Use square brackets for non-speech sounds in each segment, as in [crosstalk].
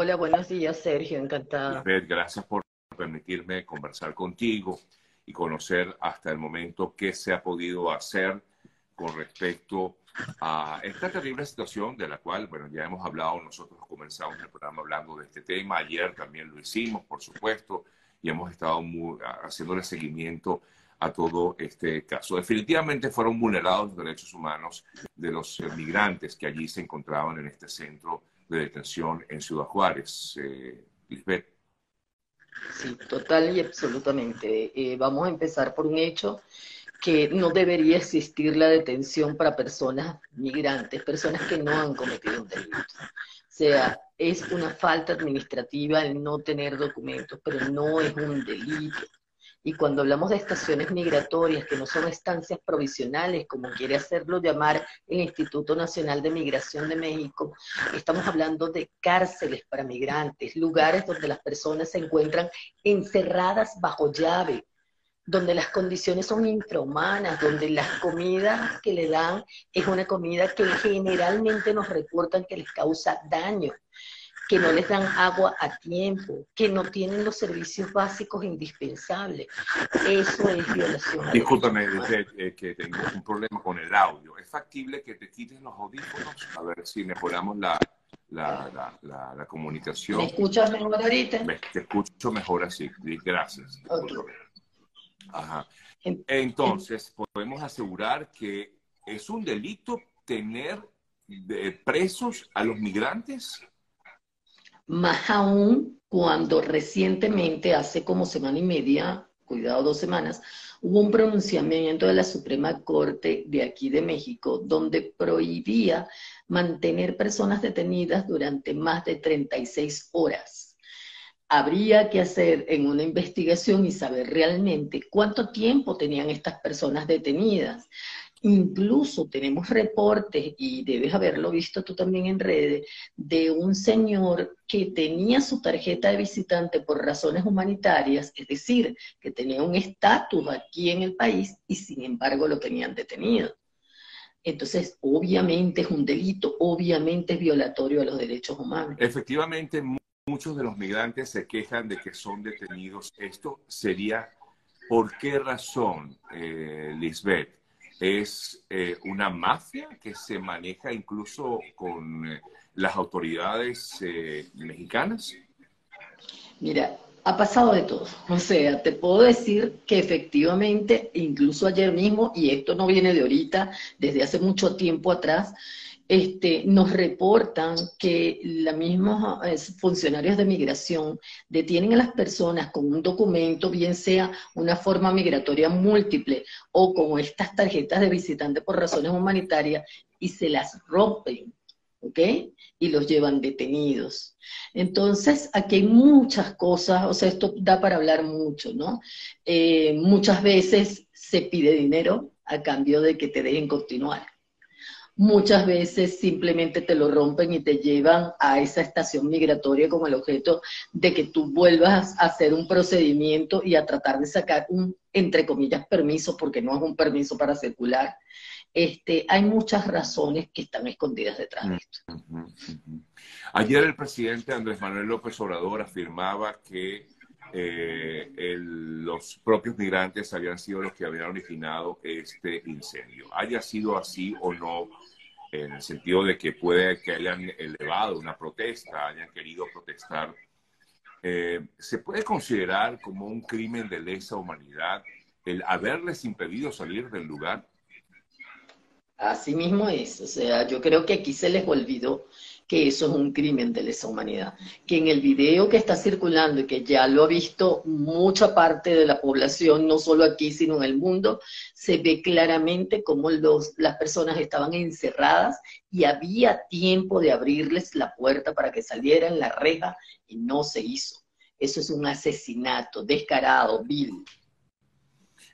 Hola, buenos días, Sergio, encantada. Gracias por permitirme conversar contigo y conocer hasta el momento qué se ha podido hacer con respecto a esta terrible situación de la cual, bueno, ya hemos hablado, nosotros comenzamos el programa hablando de este tema, ayer también lo hicimos, por supuesto, y hemos estado muy, haciéndole seguimiento a todo este caso. Definitivamente fueron vulnerados los derechos humanos de los migrantes que allí se encontraban en este centro de detención en Ciudad Juárez. Eh, Lisbeth. Sí, total y absolutamente. Eh, vamos a empezar por un hecho que no debería existir la detención para personas migrantes, personas que no han cometido un delito. O sea, es una falta administrativa el no tener documentos, pero no es un delito. Y cuando hablamos de estaciones migratorias, que no son estancias provisionales, como quiere hacerlo llamar el Instituto Nacional de Migración de México, estamos hablando de cárceles para migrantes, lugares donde las personas se encuentran encerradas bajo llave, donde las condiciones son infrahumanas, donde las comidas que le dan es una comida que generalmente nos reportan que les causa daño, que no les dan agua a tiempo, que no tienen los servicios básicos indispensables. Eso es violación. Discúlpame, eh, que tengo un problema con el audio. ¿Es factible que te quites los audífonos? A ver si mejoramos la, la, la, comunicación. ¿Me escuchas mejor ahorita? te escucho mejor así. Gracias. Entonces, podemos asegurar que es un delito tener presos a los migrantes. Más aún cuando recientemente, hace como semana y media, cuidado dos semanas, hubo un pronunciamiento de la Suprema Corte de aquí de México donde prohibía mantener personas detenidas durante más de 36 horas habría que hacer en una investigación y saber realmente cuánto tiempo tenían estas personas detenidas. Incluso tenemos reportes, y debes haberlo visto tú también en redes, de un señor que tenía su tarjeta de visitante por razones humanitarias, es decir, que tenía un estatus aquí en el país y sin embargo lo tenían detenido. Entonces, obviamente es un delito, obviamente es violatorio a los derechos humanos. Efectivamente, Muchos de los migrantes se quejan de que son detenidos. Esto sería, ¿por qué razón, eh, Lisbeth? ¿Es eh, una mafia que se maneja incluso con eh, las autoridades mexicanas? Mira, ha pasado de todo. [laughs] O sea, te puedo decir que efectivamente, incluso ayer mismo, y esto no viene de ahorita, desde hace mucho tiempo atrás, este, nos reportan que los mismos eh, funcionarios de migración detienen a las personas con un documento, bien sea una forma migratoria múltiple o con estas tarjetas de visitante por razones humanitarias, y se las rompen, ¿ok? Y los llevan detenidos. Entonces, aquí hay muchas cosas, o sea, esto da para hablar mucho, ¿no? Eh, muchas veces se pide dinero a cambio de que te dejen continuar muchas veces simplemente te lo rompen y te llevan a esa estación migratoria con el objeto de que tú vuelvas a hacer un procedimiento y a tratar de sacar un, entre comillas, permiso, porque no es un permiso para circular. Este, hay muchas razones que están escondidas detrás de esto. Ayer el presidente Andrés Manuel López Obrador afirmaba que eh, los propios migrantes habían sido los que habían originado este incendio. Haya sido así o no, en el sentido de que puede que hayan elevado una protesta, hayan querido protestar, eh, ¿se puede considerar como un crimen de lesa humanidad el haberles impedido salir del lugar? Así mismo es, o sea, yo creo que aquí se les olvidó que eso es un crimen de lesa humanidad. Que en el video que está circulando y que ya lo ha visto mucha parte de la población, no solo aquí, sino en el mundo, se ve claramente cómo los, las personas estaban encerradas y había tiempo de abrirles la puerta para que salieran la reja y no se hizo. Eso es un asesinato descarado, vil.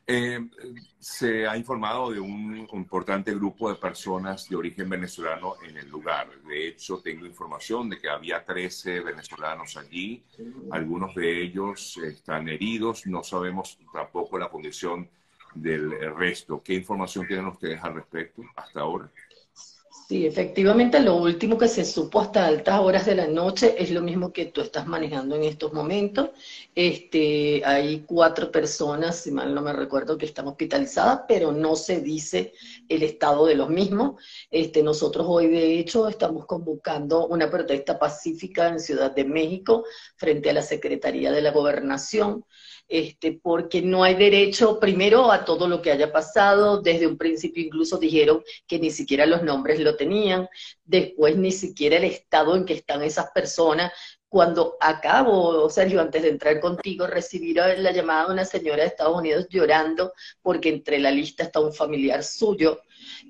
Eh, se ha informado de un importante grupo de personas de origen venezolano en el lugar. De hecho, tengo información de que había 13 venezolanos allí. Algunos de ellos están heridos. No sabemos tampoco la condición del resto. ¿Qué información tienen ustedes al respecto hasta ahora? Sí, efectivamente, lo último que se supo hasta altas horas de la noche es lo mismo que tú estás manejando en estos momentos. Este, hay cuatro personas, si mal no me recuerdo, que están hospitalizadas, pero no se dice el estado de los mismos. Este, nosotros hoy, de hecho, estamos convocando una protesta pacífica en Ciudad de México frente a la Secretaría de la Gobernación este, porque no hay derecho primero a todo lo que haya pasado, desde un principio incluso dijeron que ni siquiera los nombres lo tenían, después ni siquiera el estado en que están esas personas. Cuando acabo, Sergio, antes de entrar contigo, recibir la llamada de una señora de Estados Unidos llorando porque entre la lista está un familiar suyo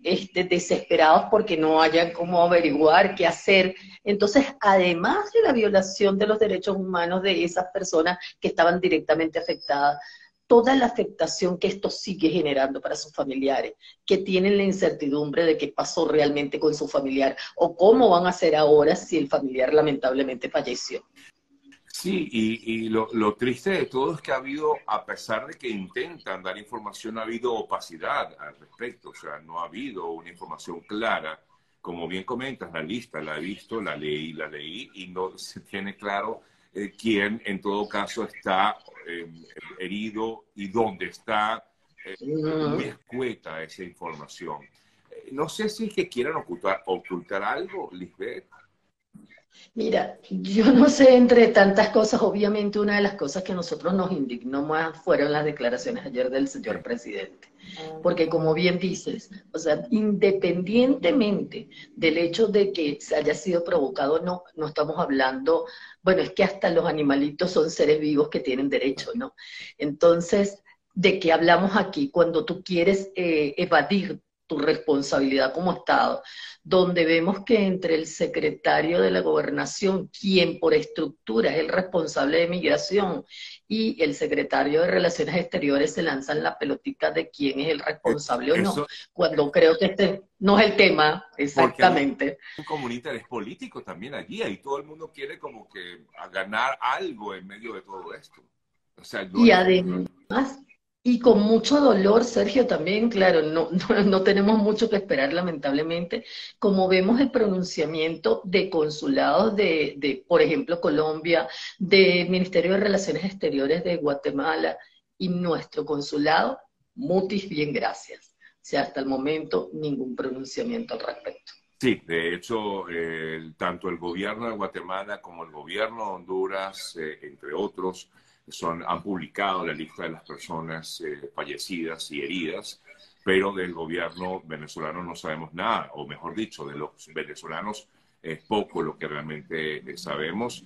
este, desesperados porque no hayan cómo averiguar qué hacer. Entonces, además de la violación de los derechos humanos de esas personas que estaban directamente afectadas, toda la afectación que esto sigue generando para sus familiares, que tienen la incertidumbre de qué pasó realmente con su familiar o cómo van a hacer ahora si el familiar lamentablemente falleció. Sí, y, lo, triste de todo es que ha habido, a pesar de que intentan dar información, ha habido opacidad al respecto, o sea, no ha habido una información clara. Como bien comentas, la lista la he visto, la leí, la leí, y no se tiene claro eh, quién en todo caso está em, herido y dónde está. Eh, muy escueta esa información. Eh, no sé si es que quieran ocultar, ocultar algo, Lisbeth. Mira, yo no sé entre tantas cosas, obviamente una de las cosas que a nosotros nos indignó más fueron las declaraciones ayer del señor presidente. Porque como bien dices, o sea, independientemente del hecho de que se haya sido provocado, no, no estamos hablando, bueno, es que hasta los animalitos son seres vivos que tienen derecho, ¿no? Entonces, ¿de qué hablamos aquí? Cuando tú quieres eh, evadir tu responsabilidad como Estado, donde vemos que entre el secretario de la gobernación, quien por estructura es el responsable de migración, y el secretario de Relaciones Exteriores se lanzan la pelotita de quién es el responsable o no, cuando creo que este no es el tema exactamente. Un comunitario es político también allí, y todo el mundo quiere como que ganar algo en medio de todo esto. y además, y con mucho dolor, Sergio, también, claro, no, [laughs] no, tenemos mucho que esperar, lamentablemente, como vemos el pronunciamiento de consulados de, de, por ejemplo, Colombia, del Ministerio de Relaciones Exteriores de Guatemala y nuestro consulado, mutis bien gracias. O sea, hasta el momento ningún pronunciamiento al respecto. Sí, de hecho, tanto el gobierno de Guatemala como el gobierno de Honduras, eh, entre otros, son, han publicado la lista de las personas eh, fallecidas y heridas, pero del gobierno venezolano no sabemos nada, o mejor dicho, de los venezolanos es poco lo que realmente eh, sabemos,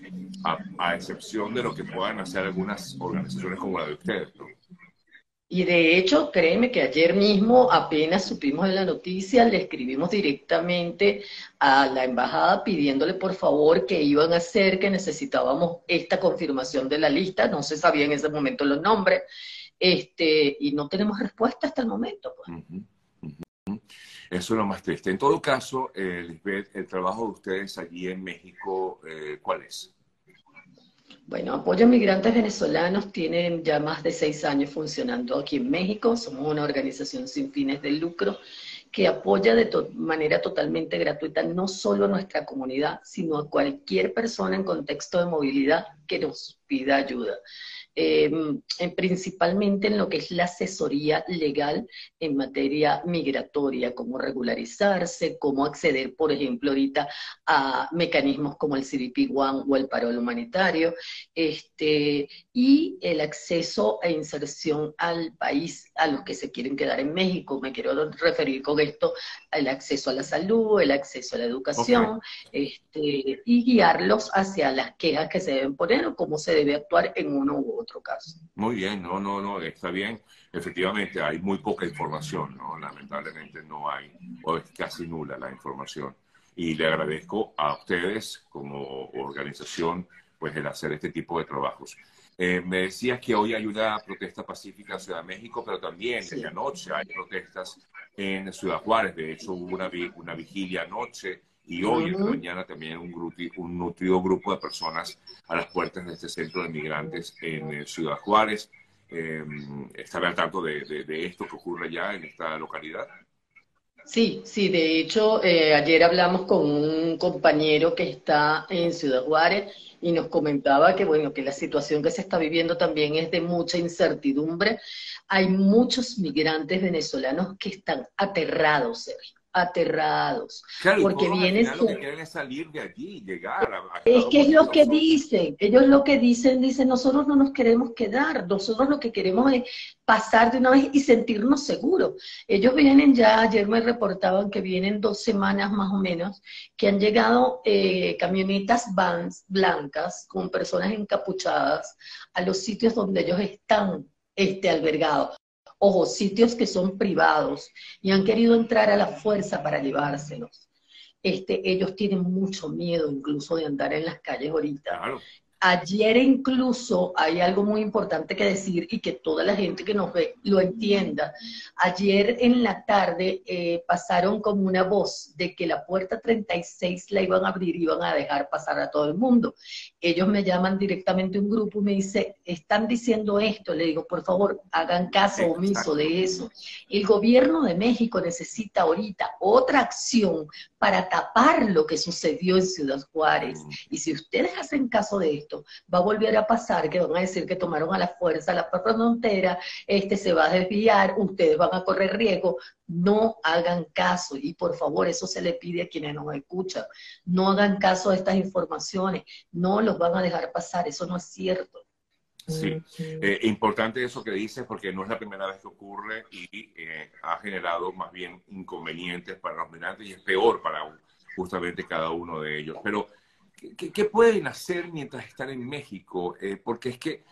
a, excepción de lo que puedan hacer algunas organizaciones como la de ustedes. Y de hecho, créeme que ayer mismo, apenas supimos de la noticia, le escribimos directamente a la embajada pidiéndole por favor que iban a hacer, que necesitábamos esta confirmación de la lista, no se sabía en ese momento los nombres, este, y no tenemos respuesta hasta el momento. Pues. Eso es lo más triste. En todo caso, eh, Lisbeth, el trabajo de ustedes allí en México, eh, ¿cuál es? Bueno, Apoyo a Migrantes Venezolanos tienen ya más de seis años funcionando aquí en México. Somos una organización sin fines de lucro que apoya de manera totalmente gratuita no solo a nuestra comunidad, sino a cualquier persona en contexto de movilidad que nos pida ayuda. Em, principalmente en lo que es la asesoría legal en materia migratoria, cómo regularizarse, cómo acceder, por ejemplo, ahorita a mecanismos como el CDP One o el parol humanitario, este, y el acceso e inserción al país a los que se quieren quedar en México. Me quiero referir con esto al acceso a la salud, el acceso a la educación, este, y guiarlos hacia las quejas que se deben poner o cómo se debe actuar en uno u otro caso. Muy bien, no, no, no, está bien. Efectivamente, hay muy poca información, ¿no? Lamentablemente no hay, o es casi nula la información. Y le agradezco a ustedes como organización, pues, el hacer este tipo de trabajos. Eh, me decías que hoy hay una protesta pacífica en Ciudad de México, pero también sí. desde anoche hay protestas en Ciudad Juárez. De hecho, hubo una, una vigilia anoche y hoy, en mañana, también un, un nutrido grupo de personas a las puertas de este centro de migrantes en eh, Ciudad Juárez. Eh, ¿Estará al tanto de, esto que ocurre ya en esta localidad? Sí, sí, de hecho, eh, ayer hablamos con un compañero que está en Ciudad Juárez y nos comentaba que, bueno, que la situación que se está viviendo también es de mucha incertidumbre. Hay muchos migrantes venezolanos que están aterrados, Sergio aterrados. porque vienen lo que quieren es salir de allí, llegar a, Es que es lo que dicen, ellos lo que dicen, dicen, nosotros no nos queremos quedar, nosotros lo que queremos es pasar de una vez y sentirnos seguros. Ellos vienen ya, ayer me reportaban que vienen dos semanas más o menos, que han llegado eh, camionetas vans blancas con personas encapuchadas a los sitios donde ellos están este, albergados ojo, sitios que son privados y han querido entrar a la fuerza para llevárselos. Este, ellos tienen mucho miedo incluso de andar en las calles ahorita. Ayer incluso hay algo muy importante que decir y que toda la gente que nos ve lo entienda. Ayer en la tarde eh, pasaron como una voz de que la puerta 36 la iban a abrir y iban a dejar pasar a todo el mundo. Ellos me llaman directamente un grupo y me dice, están diciendo esto. Le digo, por favor, hagan caso omiso de eso. El gobierno de México necesita ahorita otra acción para tapar lo que sucedió en Ciudad Juárez. Mm. Y si ustedes hacen caso de esto, va a volver a pasar que van a decir que tomaron a la fuerza la frontera, este se va a desviar, ustedes van a correr riesgo. No hagan caso y por favor, eso se le pide a quienes nos escuchan. No hagan caso a estas informaciones, no los van a dejar pasar, eso no es cierto. Sí, eh, importante eso que dices porque no es la primera vez que ocurre y eh, ha generado más bien inconvenientes para los migrantes y es peor para justamente cada uno de ellos. Pero, ¿qué, pueden hacer mientras están en México? Eh, porque es que,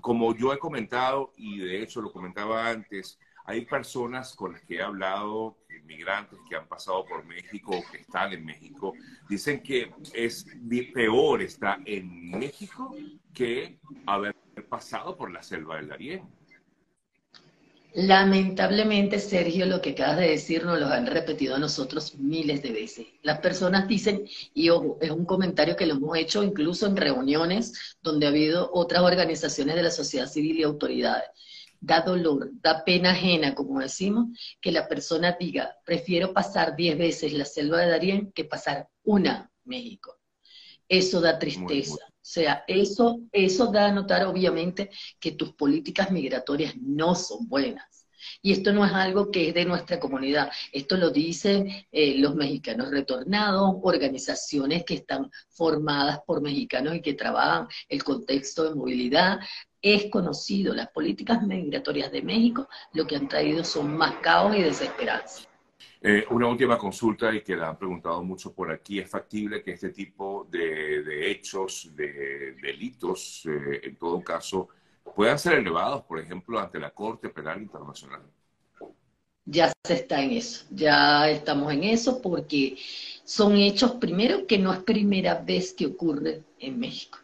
como yo he comentado y de hecho lo comentaba antes, hay personas con las que he hablado, inmigrantes que han pasado por México, que están en México, dicen que es peor estar en México que haber pasado por la selva del Darién. Lamentablemente, Sergio, lo que acabas de decir nos lo han repetido a nosotros miles de veces. Las personas dicen, y ojo, es un comentario que lo hemos hecho incluso en reuniones donde ha habido otras organizaciones de la sociedad civil y autoridades da dolor, da pena ajena, como decimos, que la persona diga, prefiero pasar diez veces la selva de Darién que pasar una México. Eso da tristeza. Sea, eso, eso da a notar obviamente que tus políticas migratorias no son buenas. Y esto no es algo que es de nuestra comunidad, esto lo dicen eh, los mexicanos retornados, organizaciones que están formadas por mexicanos y que trabajan el contexto de movilidad, es conocido, las políticas migratorias de México lo que han traído son más caos y desesperanza. Eh, una última consulta y que la han preguntado mucho por aquí. ¿Es factible que este tipo de, hechos, de delitos, eh, en todo caso, puedan ser elevados, por ejemplo, ante la Corte Penal Internacional? Ya se está en eso, ya estamos en eso porque son hechos, primero, que no es primera vez que ocurre en México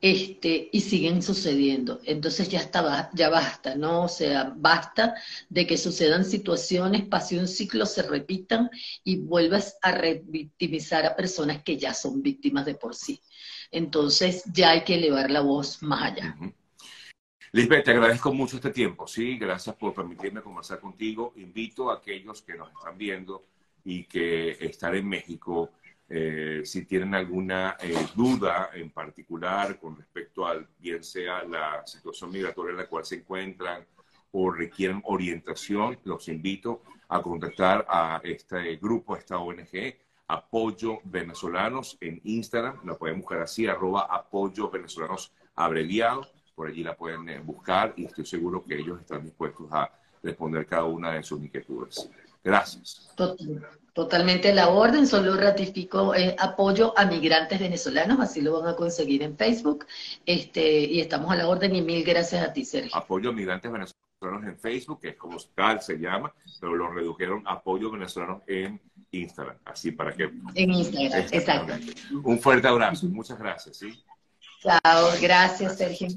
este, y siguen sucediendo. Entonces ya está, ya basta, ¿no? O sea, basta de que sucedan situaciones, pase un ciclo, se repitan y vuelvas a revictimizar a personas que ya son víctimas de por sí. Entonces ya hay que elevar la voz más allá. Lisbeth, te agradezco mucho este tiempo, ¿sí? Gracias por permitirme conversar contigo. Invito a aquellos que nos están viendo y que están en México eh, si tienen alguna eh, duda en particular con respecto al, bien sea la situación migratoria en la cual se encuentran o requieren orientación, los invito a contactar a este grupo, a esta ONG, Apoyo Venezolanos en Instagram, la pueden buscar así, arroba apoyo venezolanos abreviado, por allí la pueden eh, buscar y estoy seguro que ellos están dispuestos a responder cada una de sus inquietudes. Gracias. Totalmente la orden, solo ratifico eh, apoyo a migrantes venezolanos, así lo van a conseguir en Facebook, este, y estamos a la orden y mil gracias a ti, Sergio. Apoyo a migrantes venezolanos en Facebook, que es como tal se llama, pero lo redujeron apoyo venezolanos en Instagram, así para que... En Instagram, exacto. Un fuerte abrazo, muchas gracias, ¿sí? Chao, gracias, Sergio.